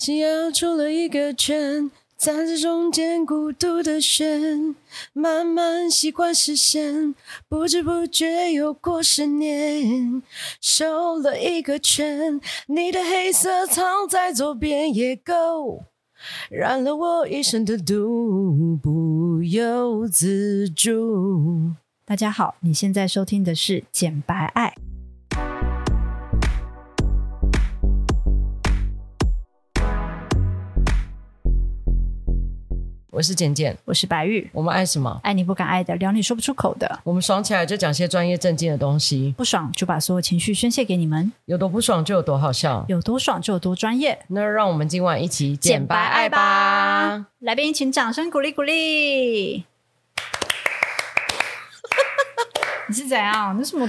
紧咬出了一个圈，在这中间孤独的旋，慢慢习惯视线，不知不觉又过十年，瘦了一个圈，你的黑色藏在左边也够，染了我一身的毒，不由自主。大家好，你现在收听的是《简白爱》。我是简简，我是白玉。我们爱什么？爱你不敢爱的，聊你说不出口的。我们爽起来就讲些专业正经的东西，不爽就把所有情绪宣泄给你们。有多不爽就有多好笑，有多爽就有多专业。那让我们今晚一起简白爱吧！来宾，请掌声鼓励鼓励。你是怎样？为什么？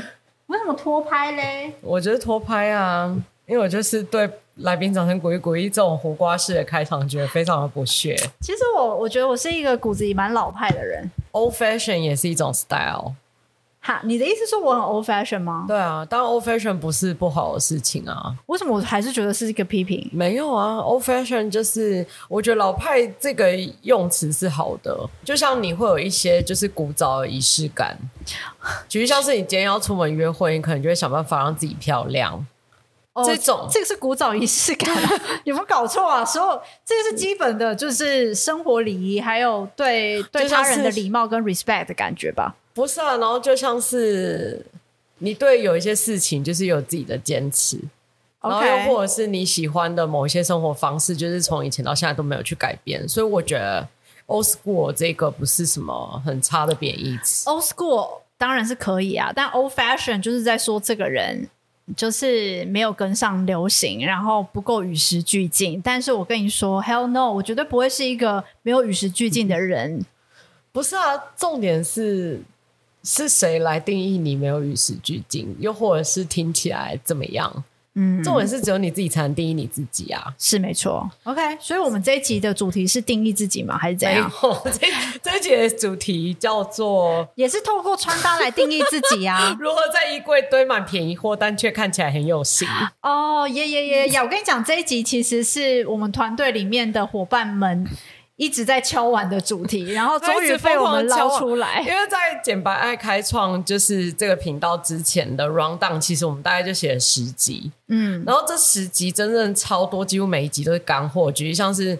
为什么拖拍嘞？我觉得拖拍啊，因为我就是对。来宾掌声鼓励鼓励，这种胡瓜式的开场，觉得非常的不屑。其实我我觉得我是一个骨子里蛮老派的人，old fashion 也是一种 style。哈，你的意思是说我很 old fashion 吗？对啊，当然 old fashion 不是不好的事情啊。为什么我还是觉得是一个批评？没有啊，old fashion 就是我觉得老派这个用词是好的，就像你会有一些就是古早的仪式感，其实像是你今天要出门约会，你可能就会想办法让自己漂亮。哦、这种这个是古早仪式感，有没有搞错啊？所有这个是基本的，就是生活礼仪，还有对对他人的礼貌跟 respect 的感觉吧？不是啊，然后就像是你对有一些事情就是有自己的坚持.然后又或者是你喜欢的某一些生活方式，就是从以前到现在都没有去改变，所以我觉得 old school 这个不是什么很差的贬义词。old school 当然是可以啊，但 old fashion 就是在说这个人。就是没有跟上流行，然后不够与时俱进。但是我跟你说，Hell no，我绝对不会是一个没有与时俱进的人。不是啊，重点是是谁来定义你没有与时俱进，又或者是听起来怎么样？嗯，重点是只有你自己才能定义你自己啊，是没错。OK，所以我们这一集的主题是定义自己吗？还是怎样？这这一集的主题叫做，也是透过穿搭来定义自己啊。如何在衣柜堆满便宜货，但却看起来很有型？哦，耶耶耶呀！我跟你讲，这一集其实是我们团队里面的伙伴们。一直在敲碗的主题，然后终于被我们捞出来。因为在简白爱开创就是这个频道之前的 rundown，其实我们大概就写了十集，嗯，然后这十集真正超多，几乎每一集都是干货，举例像是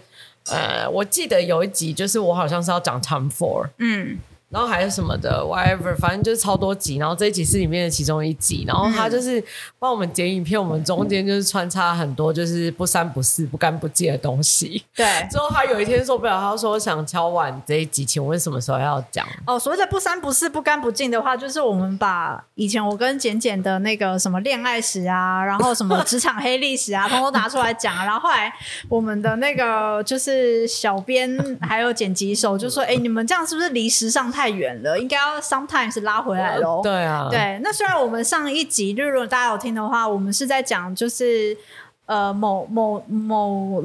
呃，我记得有一集就是我好像是要讲 Time Ford，嗯。然后还有什么的，whatever，反正就是超多集。然后这一集是里面的其中一集。然后他就是帮我们剪影片，我们中间就是穿插很多就是不三不四、不干不净的东西。对。之后他有一天受不了，他说想敲碗这一集，请问什么时候要讲？哦，所谓的不三不四、不干不净的话，就是我们把以前我跟简简的那个什么恋爱史啊，然后什么职场黑历史啊，通通拿出来讲。然后后来我们的那个就是小编还有剪辑手就说：“哎，你们这样是不是离时尚太？”太远了，应该要 sometimes 拉回来喽。对啊，对。那虽然我们上一集，就是如果大家有听的话，我们是在讲就是呃某某某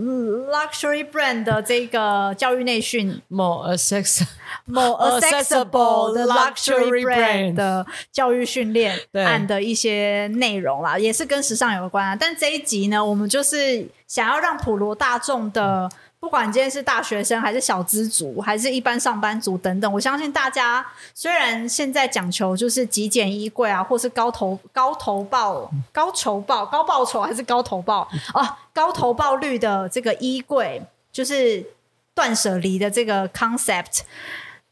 luxury brand 的这个教育内训，某 accessible 某 accessible 的 luxury brand 的教育训练案的一些内容啦，也是跟时尚有关啊。但这一集呢，我们就是想要让普罗大众的。不管今天是大学生，还是小资族，还是一般上班族等等，我相信大家虽然现在讲求就是极简衣柜啊，或是高投高投报、高酬报、高报酬，还是高投报啊，高投报率的这个衣柜，就是断舍离的这个 concept，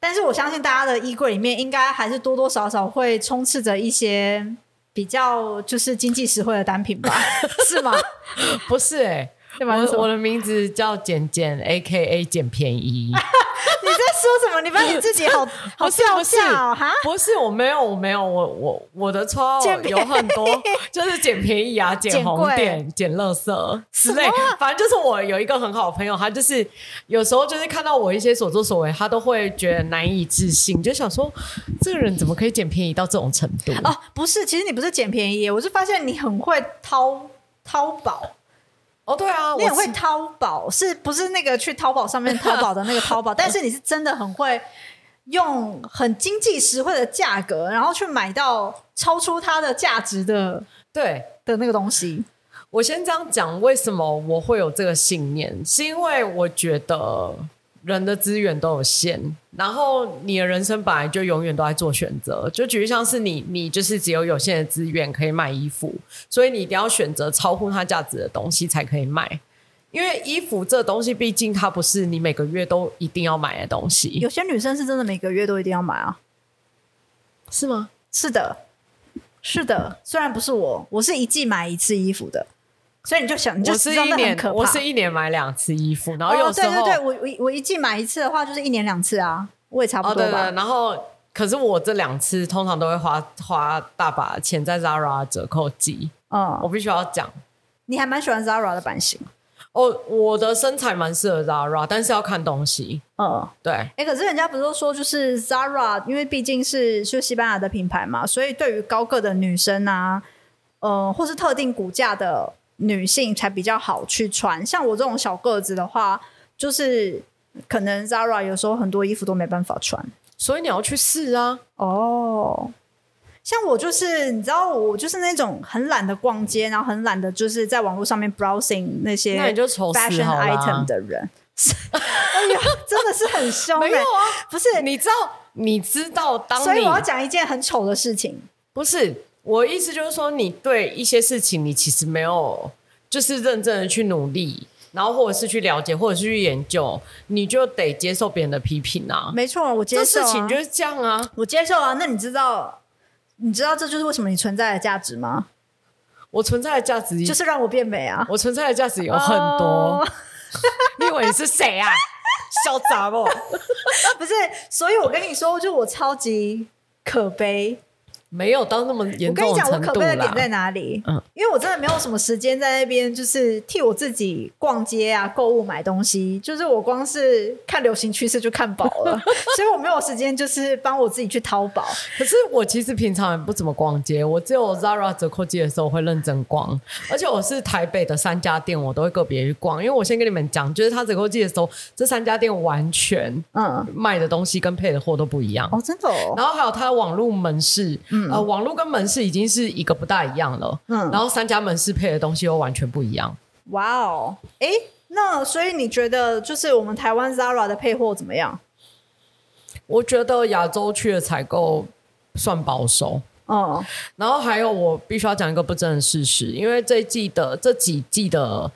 但是我相信大家的衣柜里面应该还是多多少少会充斥着一些比较就是经济实惠的单品吧？是吗？不是哎、我我的名字叫简简，A K A 简便宜。你在说什么？你把你自己好 好笑笑哈？不是，我没有，我没有，我我我的绰号有很多，就是捡便宜啊，捡红点，捡垃圾之类。反正就是我有一个很好的朋友，他就是有时候就是看到我一些所作所为，他都会觉得难以置信，就想说这个人怎么可以捡便宜到这种程度？哦，不是，其实你不是捡便宜，我是发现你很会淘淘宝。哦，对啊，你很会淘宝，是不是那个去淘宝上面淘宝的那个淘宝？但是你是真的很会用很经济实惠的价格，然后去买到超出它的价值的，对的那个东西。我先这样讲，为什么我会有这个信念？是因为我觉得人的资源都有限，然后你的人生本来就永远都在做选择。就举例像是你，你就是只有有限的资源可以卖衣服，所以你一定要选择超乎它价值的东西才可以卖。因为衣服这东西，毕竟它不是你每个月都一定要买的东西。有些女生是真的每个月都一定要买啊，是吗？是的，是的。虽然不是我，我是一季买一次衣服的，所以你就想，你就知道那很可怕。我是一年买两次衣服，然后有时候、哦、对对对，我我我一季买一次的话，就是一年两次啊，我也差不多吧。哦、对对对，然后，可是我这两次通常都会花花大把钱在 Zara 折扣季。嗯，我必须要讲，你还蛮喜欢 Zara 的版型。哦，我的身材蛮适合 Zara，但是要看东西。嗯，对。哎、欸，可是人家不是都说，就是 Zara，因为毕竟是就西班牙的品牌嘛，所以对于高个的女生啊，呃，或是特定骨架的女性才比较好去穿。像我这种小个子的话，就是可能 Zara 有时候很多衣服都没办法穿，所以你要去试啊。哦。像我就是，你知道，我就是那种很懒得逛街，然后很懒得就是在网络上面 browsing 那些 fashion item 的人。哎呀，真的是很凶。没有啊，不是，你知道，你知道当你，所以我要讲一件很丑的事情。不是，我意思就是说，你对一些事情，你其实没有就是认真的去努力，然后或者是去了解，或者是去研究，你就得接受别人的批评啊。没错，我接受事情就是这样啊，我接受啊。那你知道？你知道这就是为什么你存在的价值吗？我存在的价值就是让我变美啊！我存在的价值有很多。Oh. 你以为你是谁啊？小杂哦！不是，所以我跟你说，就我超级可悲。没有到那么严重。我跟你讲，我可悲的点在哪里？嗯，因为我真的没有什么时间在那边，就是替我自己逛街啊、购物、买东西。就是我光是看流行趋势就看饱了，所以我没有时间，就是帮我自己去淘宝。可是我其实平常也不怎么逛街，我只有 Zara 折扣季的时候会认真逛。而且我是台北的三家店，我都会个别去逛。因为我先跟你们讲，就是它折扣季的时候，这三家店完全嗯卖的东西跟配的货都不一样哦，真的哦。然后还有它的网络门市，嗯。呃，网络跟门市已经是一个不大一样了，嗯，然后三家门市配的东西又完全不一样。哇哦，哎，那所以你觉得就是我们台湾 Zara 的配货怎么样？我觉得亚洲区的采购算保守，嗯，然后还有我必须要讲一个不争的事实，因为这一季的这几季的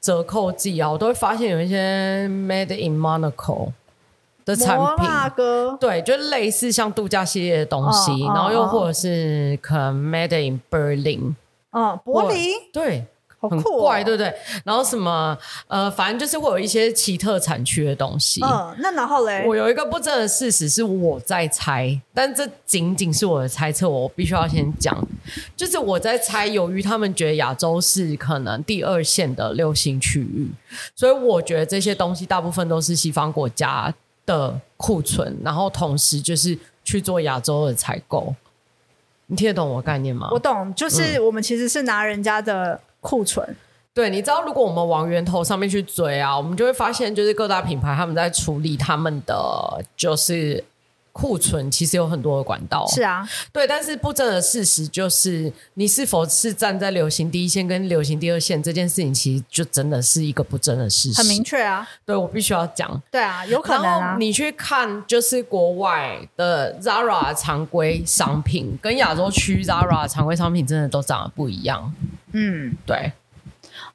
折扣季啊，我都会发现有一些 Made in Monaco。的产品，对，就类似像度假系列的东西，哦、然后又或者是可能 Made in Berlin，嗯，柏林，对，好酷、哦，怪，对不对？然后什么，呃，反正就是会有一些奇特产区的东西。嗯，那然后嘞，我有一个不争的事实是我在猜，但这仅仅是我的猜测，我必须要先讲，就是我在猜，由于他们觉得亚洲是可能第二线的流行区域，所以我觉得这些东西大部分都是西方国家。的库存，然后同时就是去做亚洲的采购，你听得懂我概念吗？我懂，就是我们其实是拿人家的库存。嗯、对，你知道，如果我们往源头上面去追啊，我们就会发现，就是各大品牌他们在处理他们的就是。库存其实有很多的管道，是啊，对，但是不争的事实就是，你是否是站在流行第一线跟流行第二线这件事情，其实就真的是一个不争的事实，很明确啊。对，我必须要讲，对啊，有可能啊。你去看，就是国外的 Zara 常规商品跟亚洲区 Zara 常规商品，真的都长得不一样。嗯，对。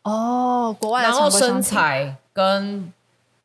哦，国外的然后身材跟。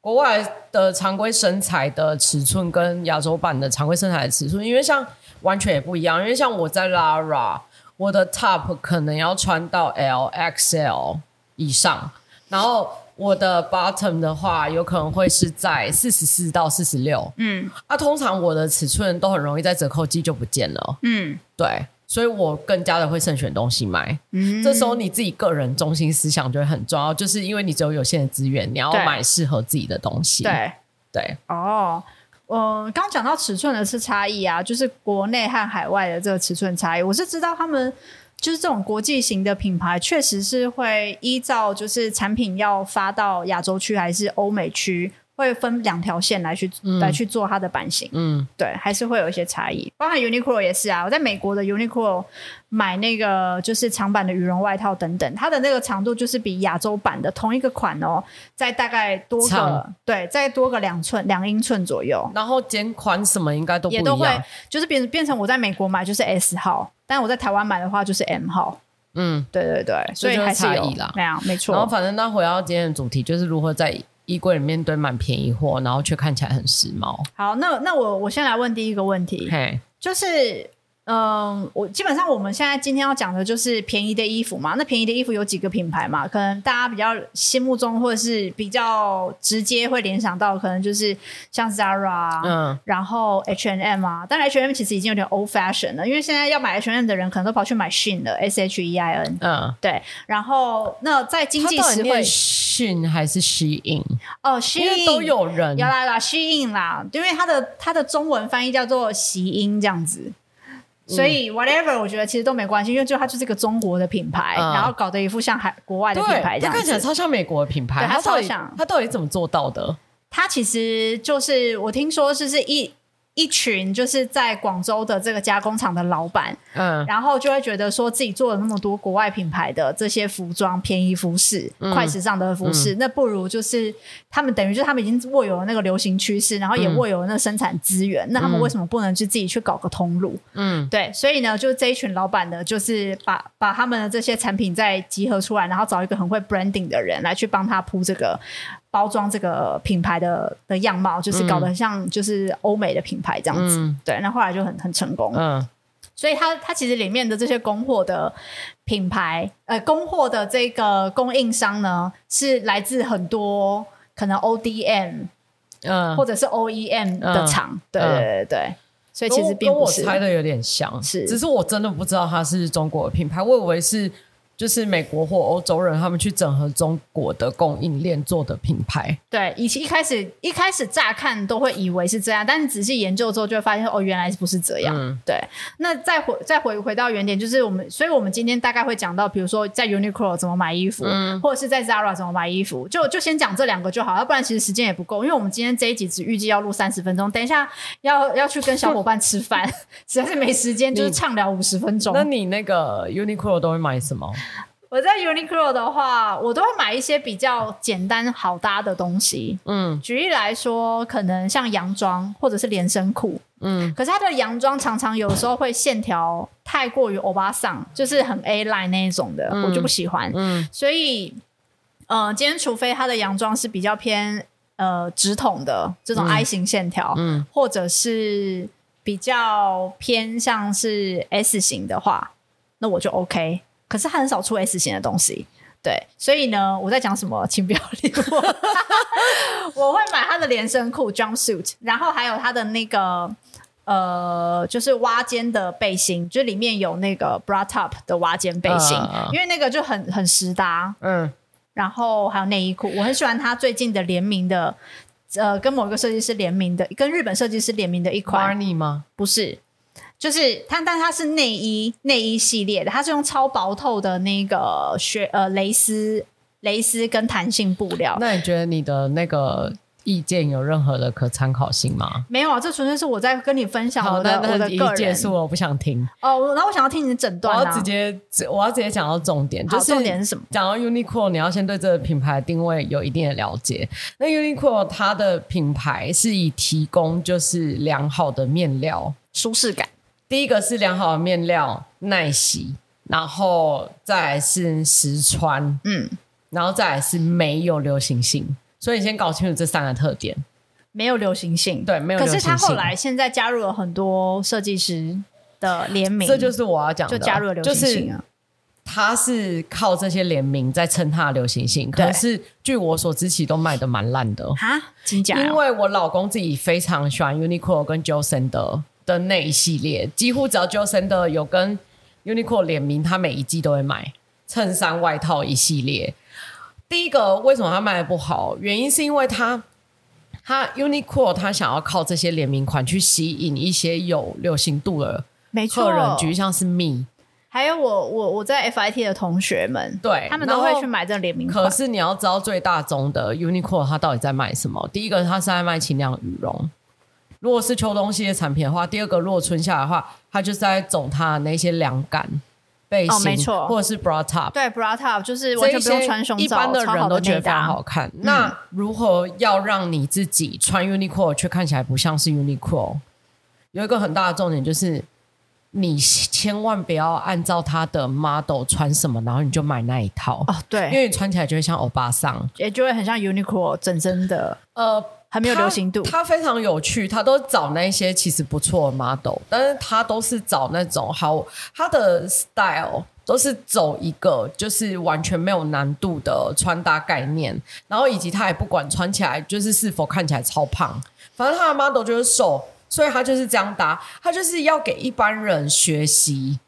国外的常规身材的尺寸跟亚洲版的常规身材的尺寸，因为像完全也不一样。因为像我在 Lara，我的 Top 可能要穿到 LXL 以上，然后我的 Bottom 的话，有可能会是在四十四到四十六。嗯，那、啊、通常我的尺寸都很容易在折扣季就不见了。嗯，对。所以我更加的会慎选东西买，嗯，这时候你自己个人中心思想就会很重要，就是因为你只有有限的资源，你要买适合自己的东西。对对哦，嗯，刚讲到尺寸的是差异啊，就是国内和海外的这个尺寸差异，我是知道他们就是这种国际型的品牌，确实是会依照就是产品要发到亚洲区还是欧美区。会分两条线来去、嗯、来去做它的版型。嗯，对，还是会有一些差异。包含 Uniqlo 也是啊，我在美国的 Uniqlo 买那个就是长版的羽绒外套等等，它的那个长度就是比亚洲版的同一个款哦，再大概多个长对，再多个两寸两英寸左右。然后剪款什么应该都也都会就是变变成我在美国买就是 S 号，但我在台湾买的话就是 M 号。嗯，对对对，所以还是有差异啦，没有没错。然后反正那回到今天的主题，就是如何在衣柜里面堆满便宜货，然后却看起来很时髦。好，那那我我先来问第一个问题，嘿，就是。嗯，我基本上我们现在今天要讲的就是便宜的衣服嘛。那便宜的衣服有几个品牌嘛？可能大家比较心目中或者是比较直接会联想到，可能就是像 Zara，嗯，然后 H&M 啊。但 H&M 其实已经有点 old fashion 了，因为现在要买 H&M 的人可能都跑去买 Shein 了，S H E I N，嗯，对。然后那在经济实惠，Shein 还是 Shein？哦，Shein 都有人，要来啦，Shein 啦，因为它的它的中文翻译叫做习音这样子。所以 whatever，我觉得其实都没关系，因为就它就是一个中国的品牌，嗯、然后搞得一副像海国外的品牌这样，它看起来超像美国的品牌，它超像。它到底怎么做到的？它其实就是我听说是是一。一群就是在广州的这个加工厂的老板，嗯，然后就会觉得说自己做了那么多国外品牌的这些服装、便宜服饰、嗯、快时尚的服饰，嗯、那不如就是他们等于就是他们已经握有了那个流行趋势，然后也握有了那个生产资源，嗯、那他们为什么不能去自己去搞个通路？嗯，对，所以呢，就这一群老板呢，就是把把他们的这些产品再集合出来，然后找一个很会 branding 的人来去帮他铺这个。包装这个品牌的的样貌，就是搞得很像就是欧美的品牌这样子，嗯、对。那后来就很很成功，嗯。所以它它其实里面的这些供货的品牌，呃，供货的这个供应商呢，是来自很多可能 ODM，嗯，或者是 OEM 的厂，嗯、对对对所以其实并不是，跟我猜的有点像，是，只是我真的不知道它是中国的品牌，我以为是。就是美国或欧洲人，他们去整合中国的供应链做的品牌。对，以前一开始一开始乍看都会以为是这样，但是仔细研究之后就会发现，哦，原来不是这样。嗯、对。那再回再回回到原点，就是我们，所以我们今天大概会讲到，比如说在 Uniqlo 怎么买衣服，嗯、或者是在 Zara 怎么买衣服，就就先讲这两个就好，要不然其实时间也不够，因为我们今天这一集只预计要录三十分钟，等一下要要去跟小伙伴吃饭，实在是没时间，就是畅聊五十分钟。那你那个 Uniqlo 都会买什么？我在 Uniqlo 的话，我都会买一些比较简单好搭的东西。嗯，举例来说，可能像洋装或者是连身裤。嗯，可是它的洋装常常有时候会线条太过于欧巴桑，就是很 A line 那一种的，嗯、我就不喜欢。嗯，所以，呃，今天除非它的洋装是比较偏呃直筒的这种 I 型线条，嗯，或者是比较偏向是 S 型的话，那我就 OK。可是他很少出 S 型的东西，对，所以呢，我在讲什么，请不要理我。我会买他的连身裤 jumpsuit，然后还有他的那个呃，就是挖肩的背心，就里面有那个 bra top 的挖肩背心，呃、因为那个就很很实搭。嗯，然后还有内衣裤，我很喜欢他最近的联名的，呃，跟某一个设计师联名的，跟日本设计师联名的一款。吗？不是。就是它，但它是内衣内衣系列的，它是用超薄透的那个雪呃蕾丝蕾丝跟弹性布料。那你觉得你的那个意见有任何的可参考性吗？没有啊，这纯粹是我在跟你分享我的我的个人。结束了，我不想听。哦，然后我想要听你的诊断、啊。我要直接，我要直接讲到重点，就是重点是什么？讲到 Uniqlo，你要先对这个品牌定位有一定的了解。那 Uniqlo 它的品牌是以提供就是良好的面料舒适感。第一个是良好的面料耐洗，然后再来是实穿，嗯，然后再来是没有流行性。所以你先搞清楚这三个特点。没有流行性，对，没有流行性。可是他后来现在加入了很多设计师的联名，这就是我要讲的，就加入了流行性啊。他是靠这些联名在撑他的流行性，可是据我所知，其实都卖的蛮烂的哈，真假？因为我老公自己非常喜欢 Uniqlo 跟 Jil Sander 的那一系列，几乎只要 Jil Sander 有跟 Uniqlo 联名，他每一季都会买衬衫、外套一系列。第一个，为什么他卖的不好？原因是因为他他 Uniqlo 他想要靠这些联名款去吸引一些有流行度的客人，没错，举例像是 Me，还有我我我在 FIT 的同学们，对，他们都会去买这个联名款。可是你要知道最大宗的 Uniqlo 它到底在卖什么？第一个它是在卖轻量羽绒，如果是秋冬系列产品的话；第二个如果春夏的话，它就是在走它的那些凉感背心，哦，没错，或者是 bra top，对 bra top 就是完全不用穿胸罩，一般的人都觉得非常好看。嗯、那如何要让你自己穿 Uniqlo 却看起来不像是 Uniqlo？有一个很大的重点就是。你千万不要按照他的 model 穿什么，然后你就买那一套哦。对，因为你穿起来就会像欧巴桑，也就会很像 Uniqlo 真真的。呃，还没有流行度。他非常有趣，他都找那些其实不错的 model，但是他都是找那种好，他的 style 都是走一个就是完全没有难度的穿搭概念，然后以及他也不管穿起来就是是否看起来超胖，反正他的 model 就是瘦。所以他就是这样搭，他就是要给一般人学习，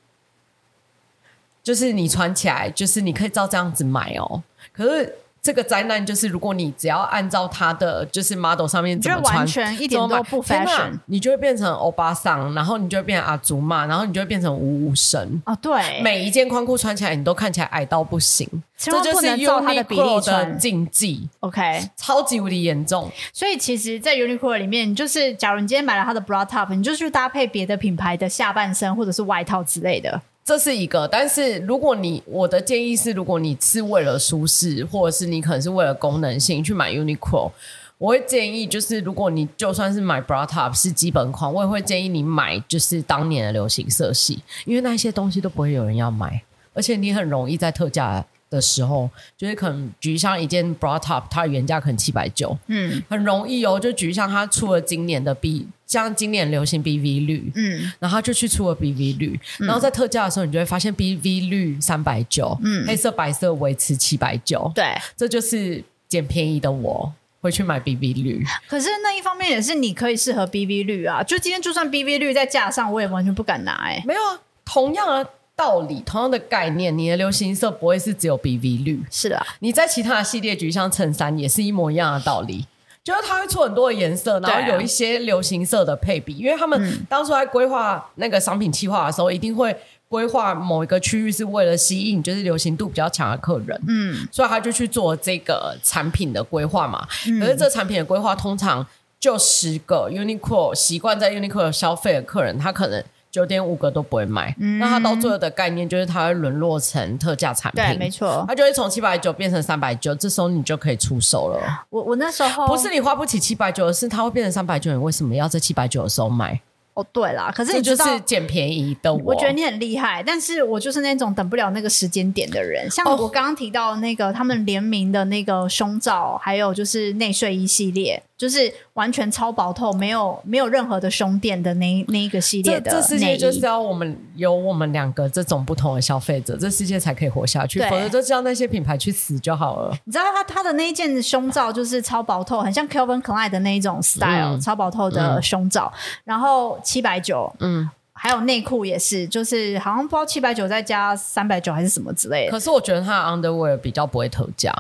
就是你穿起来，就是你可以照这样子买哦。可是。这个灾难就是，如果你只要按照他的就是 model 上面怎么穿，完全一点都不 fashion，你就会变成欧巴桑，然后你就会变成阿祖玛，然后你就会变成五五神。哦，对，每一件宽裤穿起来，你都看起来矮到不行。千万不能照它的比例的，禁忌。OK，超级无敌严重。所以其实，在 Uniqlo 里面，就是假如你今天买了它的 bra top，你就去搭配别的品牌的下半身或者是外套之类的。这是一个，但是如果你我的建议是，如果你是为了舒适，或者是你可能是为了功能性去买 Uniqlo，我会建议就是，如果你就算是买 bra top 是基本款，我也会建议你买就是当年的流行色系，因为那些东西都不会有人要买，而且你很容易在特价的时候，就是可能举像一件 bra top，它的原价可能七百九，嗯，很容易哦，就举像它出了今年的 B。像今年流行 BV 绿，嗯，然后他就去出了 BV 绿，嗯，然后在特价的时候，你就会发现 BV 绿三百九，嗯，黑色白色维持七百九，对，这就是捡便宜的我会去买 BV 绿。可是那一方面也是你可以适合 BV 绿啊，就今天就算 BV 绿在架上，我也完全不敢拿哎，欸，没有啊，同样的道理，同样的概念，你的流行色不会是只有 BV 绿，是的，你在其他的系列，举像衬衫，也是一模一样的道理。就是它会出很多的颜色，然后有一些流行色的配比，啊、因为他们当初在规划那个商品计划的时候，一定会规划某一个区域是为了吸引就是流行度比较强的客人，嗯，所以他就去做这个产品的规划嘛。嗯、可是这产品的规划通常就十个 Uniqlo 习惯在 Uniqlo 消费的客人，他可能。九点五个都不会卖，嗯、那它到最后的概念就是它会沦落成特价产品，对，没错，它就会从七百九变成三百九，这时候你就可以出手了。我我那时候不是你花不起七百九，而是它会变成三百九，你为什么要在七百九的时候买？哦，对啦，可是你就是捡便宜的我。我觉得你很厉害，但是我就是那种等不了那个时间点的人。像我刚刚提到那个他们联名的那个胸罩，还有就是内睡衣系列。就是完全超薄透，没有没有任何的胸垫的那那一个系列的这。这世界就是要我们有我们两个这种不同的消费者，这世界才可以活下去。否则就叫那些品牌去死就好了。你知道他他的那一件胸罩就是超薄透，很像 Calvin Klein 的那一种 style，、嗯、超薄透的胸罩，嗯、然后七百九，嗯，还有内裤也是，就是好像不知道七百九再加三百九还是什么之类的。可是我觉得它的 underwear 比较不会特价，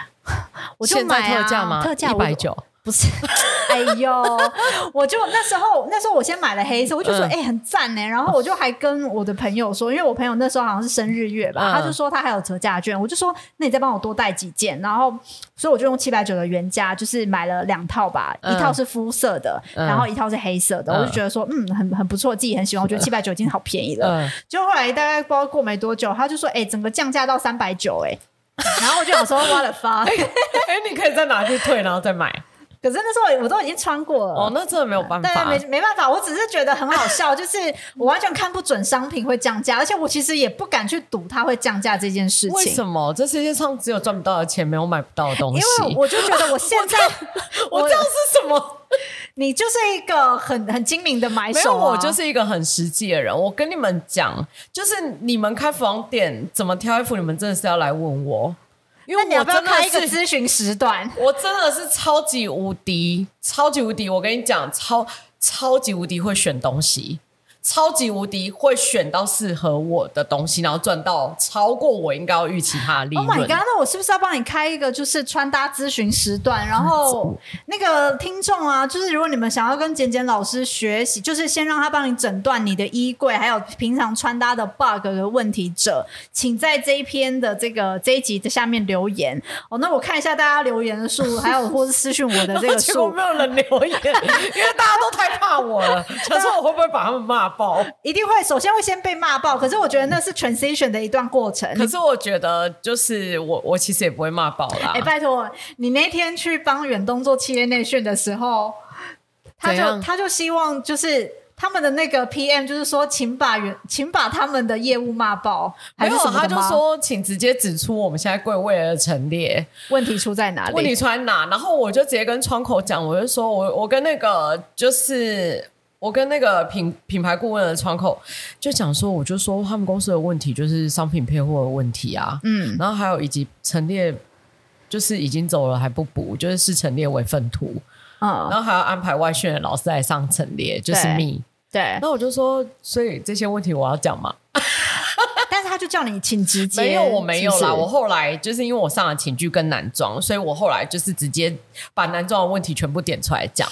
我就买、啊、特价吗？特价一百九。不是，哎呦，我就那时候那时候我先买了黑色，我就说哎、嗯。欸、很赞呢，然后我就还跟我的朋友说，因为我朋友那时候好像是生日月吧，嗯、他就说他还有折价券，我就说那你再帮我多带几件，然后所以我就用七百九的原价就是买了两套吧，嗯、一套是肤色的，嗯、然后一套是黑色的，嗯、我就觉得说嗯很很不错，自己很喜欢，我觉得七百九已经好便宜了。就、嗯、后来大概不知道过没多久，他就说哎、欸、整个降价到三百九哎，然后我就想说 what the fuck，哎你可以再拿去退然后再买。可是那时候我都已经穿过了哦，那真的没有办法，对，没没办法，我只是觉得很好笑，就是我完全看不准商品会降价，而且我其实也不敢去赌它会降价这件事情。为什么？这世界上只有赚不到的钱，没有买不到的东西。因为我就觉得我现在 我，我这样是什么？你就是一个很很精明的买手啊，我就是一个很实际的人。我跟你们讲，就是你们开服装店怎么挑衣服，你们真的是要来问我。因为我要不要开一个咨询时段？我真的是超级无敌，超级无敌！我跟你讲，超超级无敌会选东西，超级无敌会选到适合我的东西，然后赚到超过我应该要预期它的利润。Oh my god！那我是不是要帮你开一个就是穿搭咨询时段？然后那个听众啊，就是如果你们想要跟简简老师学习，就是先让他帮你诊断你的衣柜，还有平常穿搭的 bug 的问题者，请在这一篇的这个这一集的下面留言。哦，那我看一下大家留言的数，还有或是私讯我的这个数，没有人留言，因为大家都太怕我了，想说我会不会把他们骂爆？一定会，首先会先被骂爆。可是我觉得那是 transition 的一段过程。可是我觉得，就是我我其实也不会骂爆啦。哎、欸，拜托，你那天去帮远东做企业内训的时候，他就他就希望就是。他们的那个 PM 就是说，请把原，请把他们的业务骂爆，还是什么？他就说，请直接指出我们现在柜位的陈列问题出在哪里？问题出在哪？然后我就直接跟窗口讲，我就说我我跟那个就是我跟那个品品牌顾问的窗口就讲说，我就说他们公司的问题就是商品配货的问题啊，嗯，然后还有以及陈列就是已经走了还不补，就是视陈列为粪土，嗯，然后还要安排外训的老师来上陈列，就是 me。对，那我就说，所以这些问题我要讲吗？但是他就叫你请直接，没有，我没有啦。是是我后来就是因为我上了寝具跟男装，所以我后来就是直接把男装的问题全部点出来讲。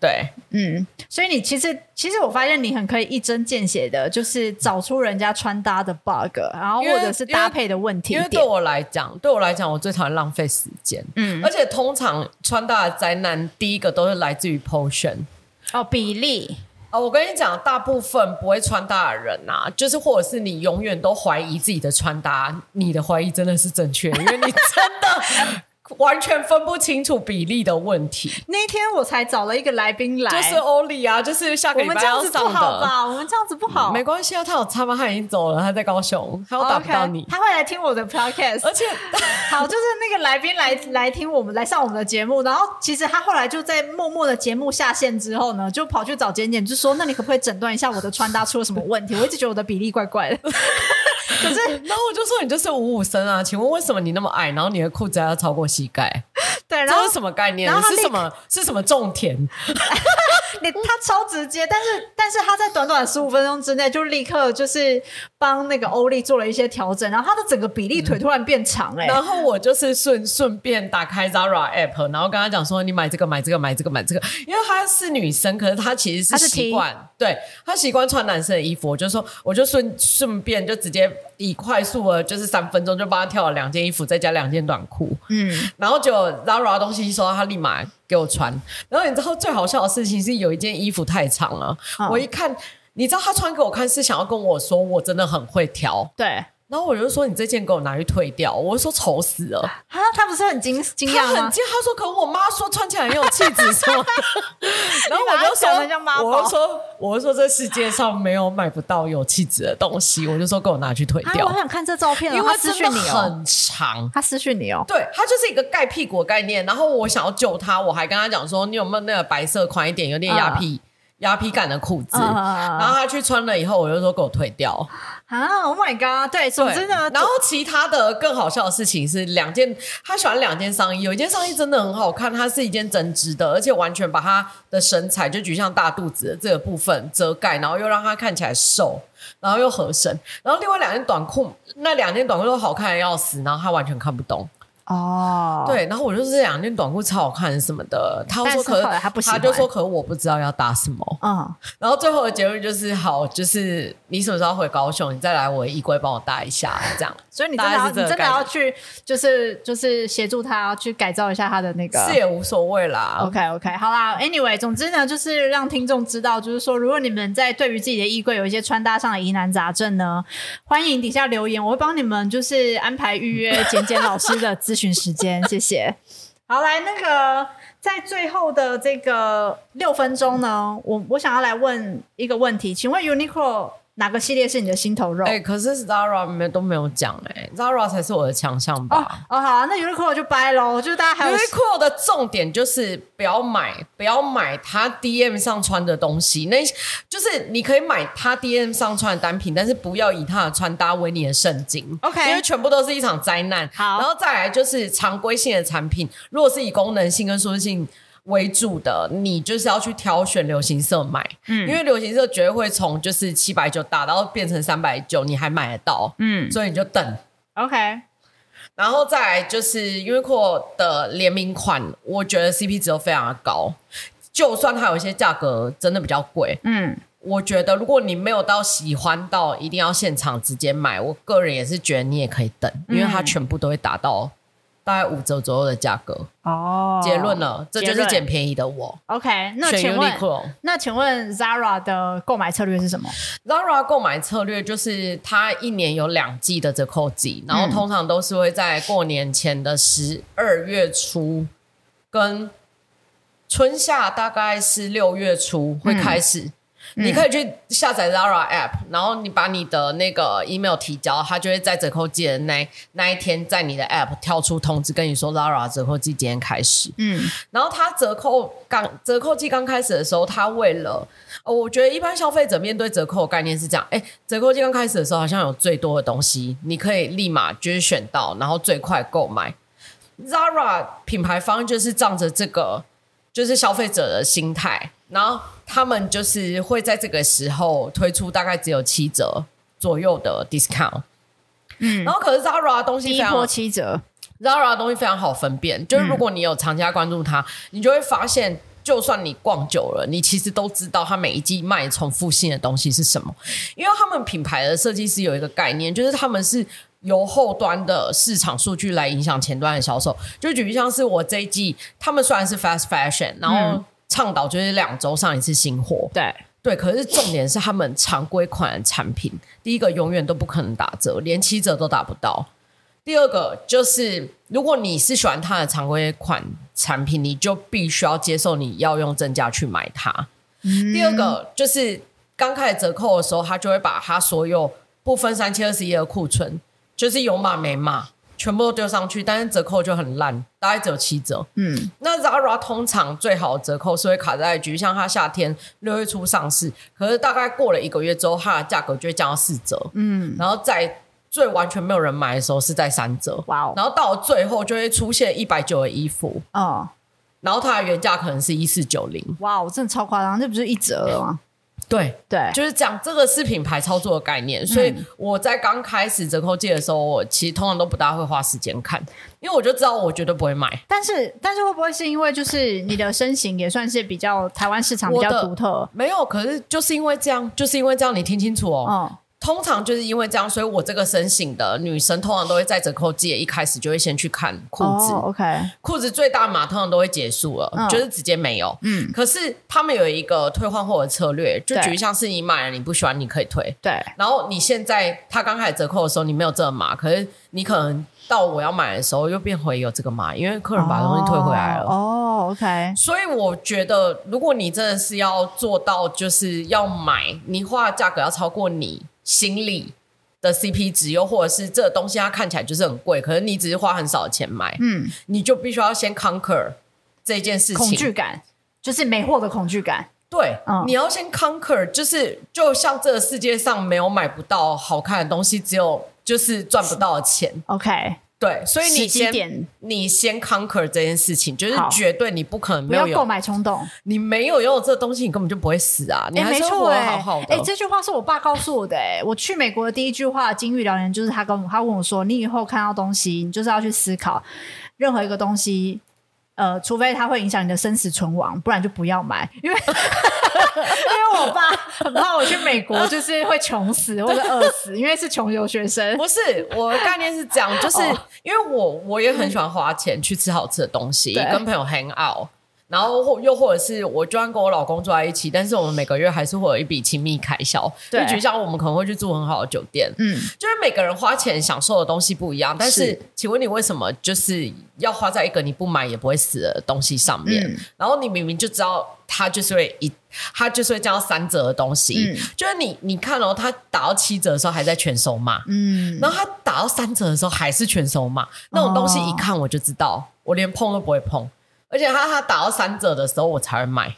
对，嗯，所以你其实其实我发现你很可以一针见血的，就是找出人家穿搭的 bug，然后或者是搭配的问题。因为，因为对我来讲，对我来讲，我最讨厌浪费时间。嗯，而且通常穿搭的灾难，第一个都是来自于 portion 哦，比例。哦，我跟你讲，大部分不会穿搭的人啊，就是或者是你永远都怀疑自己的穿搭，你的怀疑真的是正确，因为你真的。完全分不清楚比例的问题。那天我才找了一个来宾来，就是欧里啊，就是下个礼拜要上的。我们这样子不好吧？我们这样子不好。嗯、没关系啊，他有差吗？他已经走了，他在高雄，他又打不到你。Okay, 他会来听我的 podcast，而且 好，就是那个来宾来来听我们来上我们的节目，然后其实他后来就在默默的节目下线之后呢，就跑去找简简，就说：“那你可不可以诊断一下我的穿搭出了什么问题？”我一直觉得我的比例怪怪的。可是，然后我就说你就是五五身啊，请问为什么你那么矮，然后你的裤子还要超过膝盖？对，然后这是什么概念？是什么？是什么种田？你他超直接，但是但是他在短短十五分钟之内就立刻就是帮那个欧丽做了一些调整，然后她的整个比例腿突然变长哎、欸嗯。然后我就是顺顺便打开 Zara app，然后跟他讲说你买这个买这个买这个买这个，因为她是女生，可是她其实是习惯，对她习惯穿男生的衣服，我就说我就顺顺便就直接。以快速的，就是三分钟就帮她挑了两件衣服，再加两件短裤。嗯，然后就 Zara 的东西收到，她立马给我穿。然后你知道最好笑的事情是，有一件衣服太长了，哦、我一看，你知道他穿给我看是想要跟我说我真的很会挑。对。然后我就说：“你这件给我拿去退掉。”我就说：“丑死了！” 啊，他不是很惊惊讶吗？他很惊，他说：“可我妈说穿起来很有气质，是吗？”然后我就说：“我就说，我就说，这世界上没有买不到有气质的东西。”我就说：“给我拿去退掉。啊”我想看这照片，因为真的很长。他私讯你哦，对，他就是一个盖屁股的概念。然后我想要救他，我还跟他讲说：“你有没有那个白色宽一点、有点压屁、压皮感的裤子？”然后他去穿了以后，我就说：“给我退掉。”啊！Oh my god！对，总之呢，然后其他的更好笑的事情是两件，他喜欢两件上衣，有一件上衣真的很好看，它是一件针织的，而且完全把他的身材就举像大肚子的这个部分遮盖，然后又让他看起来瘦，然后又合身。然后另外两件短裤，那两件短裤都好看的要死，然后他完全看不懂。哦，对，然后我就是这两件短裤超好看什么的，他说可他不他就说可我不知道要搭什么，嗯，然后最后的结论就是好，就是你什么时候回高雄，你再来我的衣柜帮我搭一下，这样，所以你真的要你真的要去，就是就是协助他去改造一下他的那个，是也无所谓啦，OK OK，好啦，Anyway，总之呢，就是让听众知道，就是说如果你们在对于自己的衣柜有一些穿搭上的疑难杂症呢，欢迎底下留言，我会帮你们就是安排预约 简简老师的咨询。时间，谢谢。好，来那个在最后的这个六分钟呢，我我想要来问一个问题，请问 Uniqlo。哪个系列是你的心头肉？哎、欸，可是 Zara 没都没有讲哎、欸、Zara 才是我的强项吧？哦，哦好啊，那 Uniqlo 就掰喽，就是大家还有 Uniqlo 的重点就是不要买，不要买他 DM 上穿的东西，那就是你可以买他 DM 上穿的单品，但是不要以他的穿搭为你的圣经，OK？因为全部都是一场灾难。好，然后再来就是常规性的产品，如果是以功能性跟舒适性。为主的，你就是要去挑选流行色买，嗯，因为流行色绝对会从就是七百九打到变成三百九，你还买得到，嗯，所以你就等，OK。然后再来就是 Uniqlo 的联名款，我觉得 CP 值都非常的高，就算它有一些价格真的比较贵，嗯，我觉得如果你没有到喜欢到一定要现场直接买，我个人也是觉得你也可以等，因为它全部都会打到。大概五折左右的价格哦。结论了，这就是捡便宜的我。OK，那请问，那请问 Zara 的购买策略是什么？Zara 购买策略就是它一年有两季的折扣季，然后通常都是会在过年前的十二月初跟春夏大概是六月初会开始。嗯你可以去下载 Zara App，然后你把你的那个 email 提交，它就会在折扣季的那那一天，在你的 App 跳出通知，跟你说 Zara 折扣季今天开始。嗯，然后它折扣刚折扣季刚开始的时候，它为了，哦，我觉得一般消费者面对折扣的概念是这样，哎，折扣季刚开始的时候，好像有最多的东西，你可以立马就是选到，然后最快购买。Zara 品牌方就是仗着这个，就是消费者的心态。然后他们就是会在这个时候推出大概只有七折左右的 discount，嗯，然后可是 Zara 的东西非常低波七折，Zara 的东西非常好分辨，就是如果你有长期关注它，嗯，你就会发现，就算你逛久了，你其实都知道它每一季卖重复性的东西是什么，因为他们品牌的设计师有一个概念，就是他们是由后端的市场数据来影响前端的销售，就举例像是我这一季，他们虽然是 fast fashion，然后，嗯倡导就是两周上一次新货，对对，可是重点是他们常规款的产品，第一个永远都不可能打折，连七折都打不到。第二个就是，如果你是喜欢它的常规款产品，你就必须要接受你要用正价去买它。嗯、第二个就是刚开始折扣的时候，他就会把他所有不分三七二十一的库存，就是有码没码。全部都丢上去，但是折扣就很烂，大概只有七折。嗯，那 Zara 通常最好的折扣是会卡在，局像它夏天六月初上市，可是大概过了一个月之后，它的价格就会降到四折。嗯，然后在最完全没有人买的时候是在三折。哇哦，然后到了最后就会出现一百九的衣服。哦，然后它的原价可能是一四九零。哇哦，真的超夸张，这不是一折了吗？对对，就是讲这个是品牌操作的概念，所以我在刚开始折扣季的时候，我其实通常都不大会花时间看，因为我就知道我绝对不会买。但是，但是会不会是因为就是你的身形也算是比较台湾市场比较独特？没有，可是就是因为这样，就是因为这样，你听清楚哦。嗯通常就是因为这样，所以我这个身形的女生通常都会在折扣季一开始就会先去看裤子。Oh, OK，裤子最大码通常都会结束了，oh. 就是直接没有。嗯，可是他们有一个退换货的策略，就举例像是你买了你不喜欢，你可以退。对。然后你现在他刚开始折扣的时候，你没有这个码，可是你可能到我要买的时候又变回有这个码，因为客人把东西退回来了。哦、oh.，OK。所以我觉得，如果你真的是要做到，就是要买，你花的价格要超过你。心理的 CP 值，又或者是这个东西它看起来就是很贵，可是你只是花很少的钱买，嗯，你就必须要先 conquer 这件事情，恐惧感，就是没货的恐惧感。对，嗯，你要先 conquer，就是就像这个世界上没有买不到好看的东西，只有就是赚不到的钱。OK。对，所以你先你先 conquer 这件事情，就是绝对你不可能没有购买冲动。你没有拥有这东西，你根本就不会死啊！你还是活得好好的。哎，这句话是我爸告诉我的。哎，我去美国的第一句话，金玉良言就是他跟我他问我说：“你以后看到东西，你就是要去思考任何一个东西。”呃，除非它会影响你的生死存亡，不然就不要买。因为 因为我爸很怕我去美国就是会穷死或者饿死，因为是穷游学生。不是，我的概念是这样，就是因为我我也很喜欢花钱去吃好吃的东西，跟朋友 hang out。然后或又或者是我就算跟我老公住在一起，但是我们每个月还是会有一笔亲密开销。对，就像我们可能会去住很好的酒店，嗯，就是每个人花钱享受的东西不一样。但是，是请问你为什么就是要花在一个你不买也不会死的东西上面？嗯、然后你明明就知道它就是会一，它就是会降到三折的东西。嗯、就是你你看哦，它打到七折的时候还在全收嘛，嗯，然后它打到三折的时候还是全收嘛，那种东西一看我就知道，哦、我连碰都不会碰。而且他他打到三折的时候，我才会买。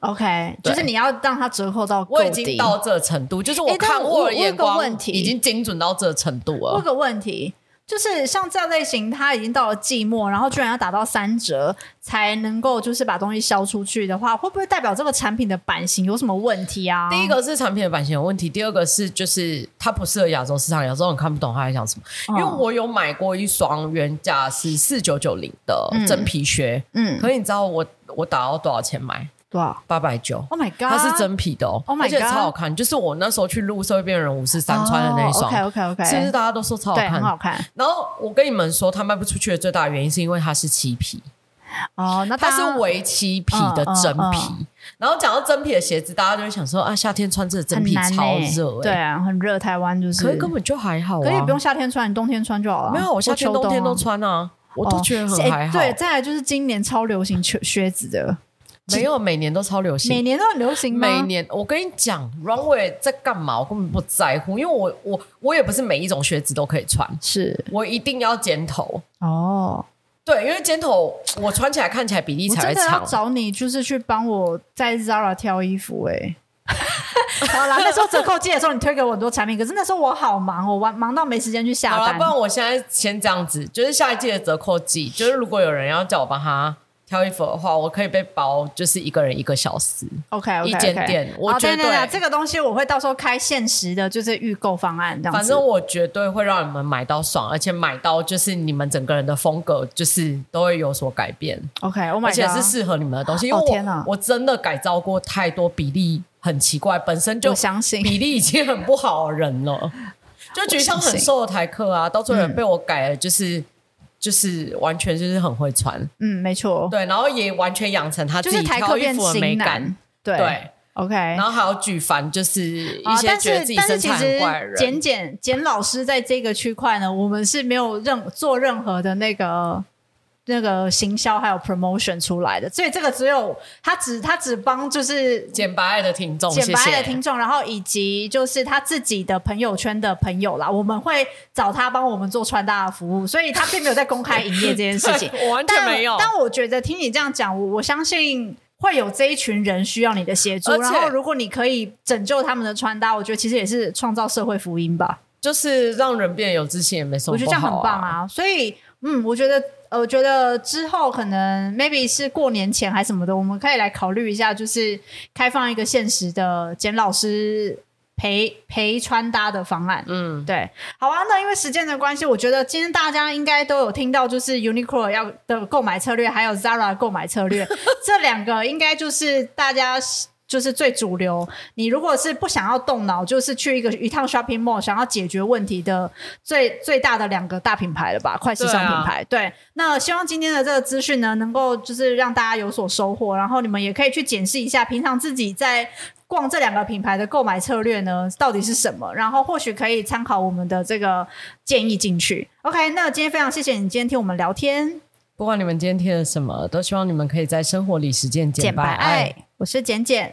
OK，就是你要让它折扣到，我已经到这程度，就是我看货的眼光已经精准到这程度了。问个问题，就是像这类型，它已经到了季末，然后居然要打到三折才能够就是把东西销出去的话，会不会代表这个产品的版型有什么问题啊？第一个是产品的版型有问题，第二个是就是它不适合亚洲市场，亚洲人看不懂他在讲什么。因为我有买过一双原价是四九九零的真皮靴，嗯，可是你知道我我打到多少钱买？多少？八百九。Oh my god！它是真皮的哦，oh、my 而且超好看。就是我那时候去录社会边缘人五四三穿的那一双。Oh, OK OK OK。其实大家都说超好看，很好看。然后我跟你们说，它卖不出去的最大原因是因为它是漆皮。哦，那它是伪漆皮的真皮。嗯嗯嗯、然后讲到真皮的鞋子，大家就会想说啊，夏天穿这个真皮超热、欸。对啊，很热，台湾就是。可是根本就还好、啊，可以不用夏天穿，你冬天穿就好了。没有，我夏天冬天都穿啊，我都觉得很还好。哦欸、对，再来就是今年超流行靴靴子的。没有，每年都超流行，每年都很流行。每年，我跟你讲，runway 在干嘛？我根本不在乎，因为我我我也不是每一种靴子都可以穿，是我一定要尖头哦。对，因为尖头我穿起来看起来比例才会长。我真的要找你，就是去帮我在 Zara 挑衣服哎、欸。好啦，那时候折扣季的时候，你推给我很多产品，可是那时候我好忙，我忙忙到没时间去下单。好了，不然我现在先这样子，就是下一季的折扣季，就是如果有人要叫我帮他。挑衣服的话，我可以被包，就是一个人一个小时。OK，, okay, okay. 一间店，我绝对、oh, 这个东西我会到时候开限时的，就是预购方案这样。反正我绝对会让你们买到爽，而且买到就是你们整个人的风格就是都会有所改变。OK，而且是适合你们的东西。因为我、oh, 天哪，我真的改造过太多比例很奇怪，本身就相信比例已经很不好的人了。就 举像很瘦的台客啊，到最后被我改了，就是。嗯就是完全就是很会穿，嗯，没错，对，然后也完全养成他自己挑衣服的美感，对，对，OK，然后还有举凡就是一些觉得自己身材很怪的人，简简简老师在这个区块呢，我们是没有任做任何的那个。那个行销还有 promotion 出来的，所以这个只有他只他只帮就是简白爱的听众，简白爱的听众，然后以及就是他自己的朋友圈的朋友啦，我们会找他帮我们做穿搭的服务，所以他并没有在公开营业这件事情，我完全没有。但我觉得听你这样讲，我我相信会有这一群人需要你的协助，然后如果你可以拯救他们的穿搭，我觉得其实也是创造社会福音吧，就是让人变得有自信也没什么啊，我觉得这样很棒啊，所以嗯，我觉得。我觉得之后可能 maybe 是过年前还是什么的，我们可以来考虑一下，就是开放一个限时的简老师陪陪穿搭的方案。嗯，对，好啊。那因为时间的关系，我觉得今天大家应该都有听到，就是 Uniqlo 要的购买策略，还有 Zara 的购买策略，这两个应该就是大家。就是最主流。你如果是不想要动脑，就是去一个一趟 shopping mall，想要解决问题的最最大的两个大品牌了吧？快时尚品牌。对，啊、对，那希望今天的这个资讯呢，能够就是让大家有所收获。然后你们也可以去检视一下，平常自己在逛这两个品牌的购买策略呢，到底是什么？然后或许可以参考我们的这个建议进去。OK，那今天非常谢谢你今天听我们聊天。不管你们今天贴了什么，都希望你们可以在生活里实践简白爱。我是简简，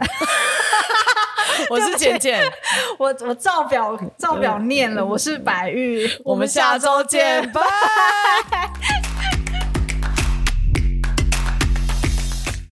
我是简简，我我照表照表念了，我是白玉，我们下周见，拜。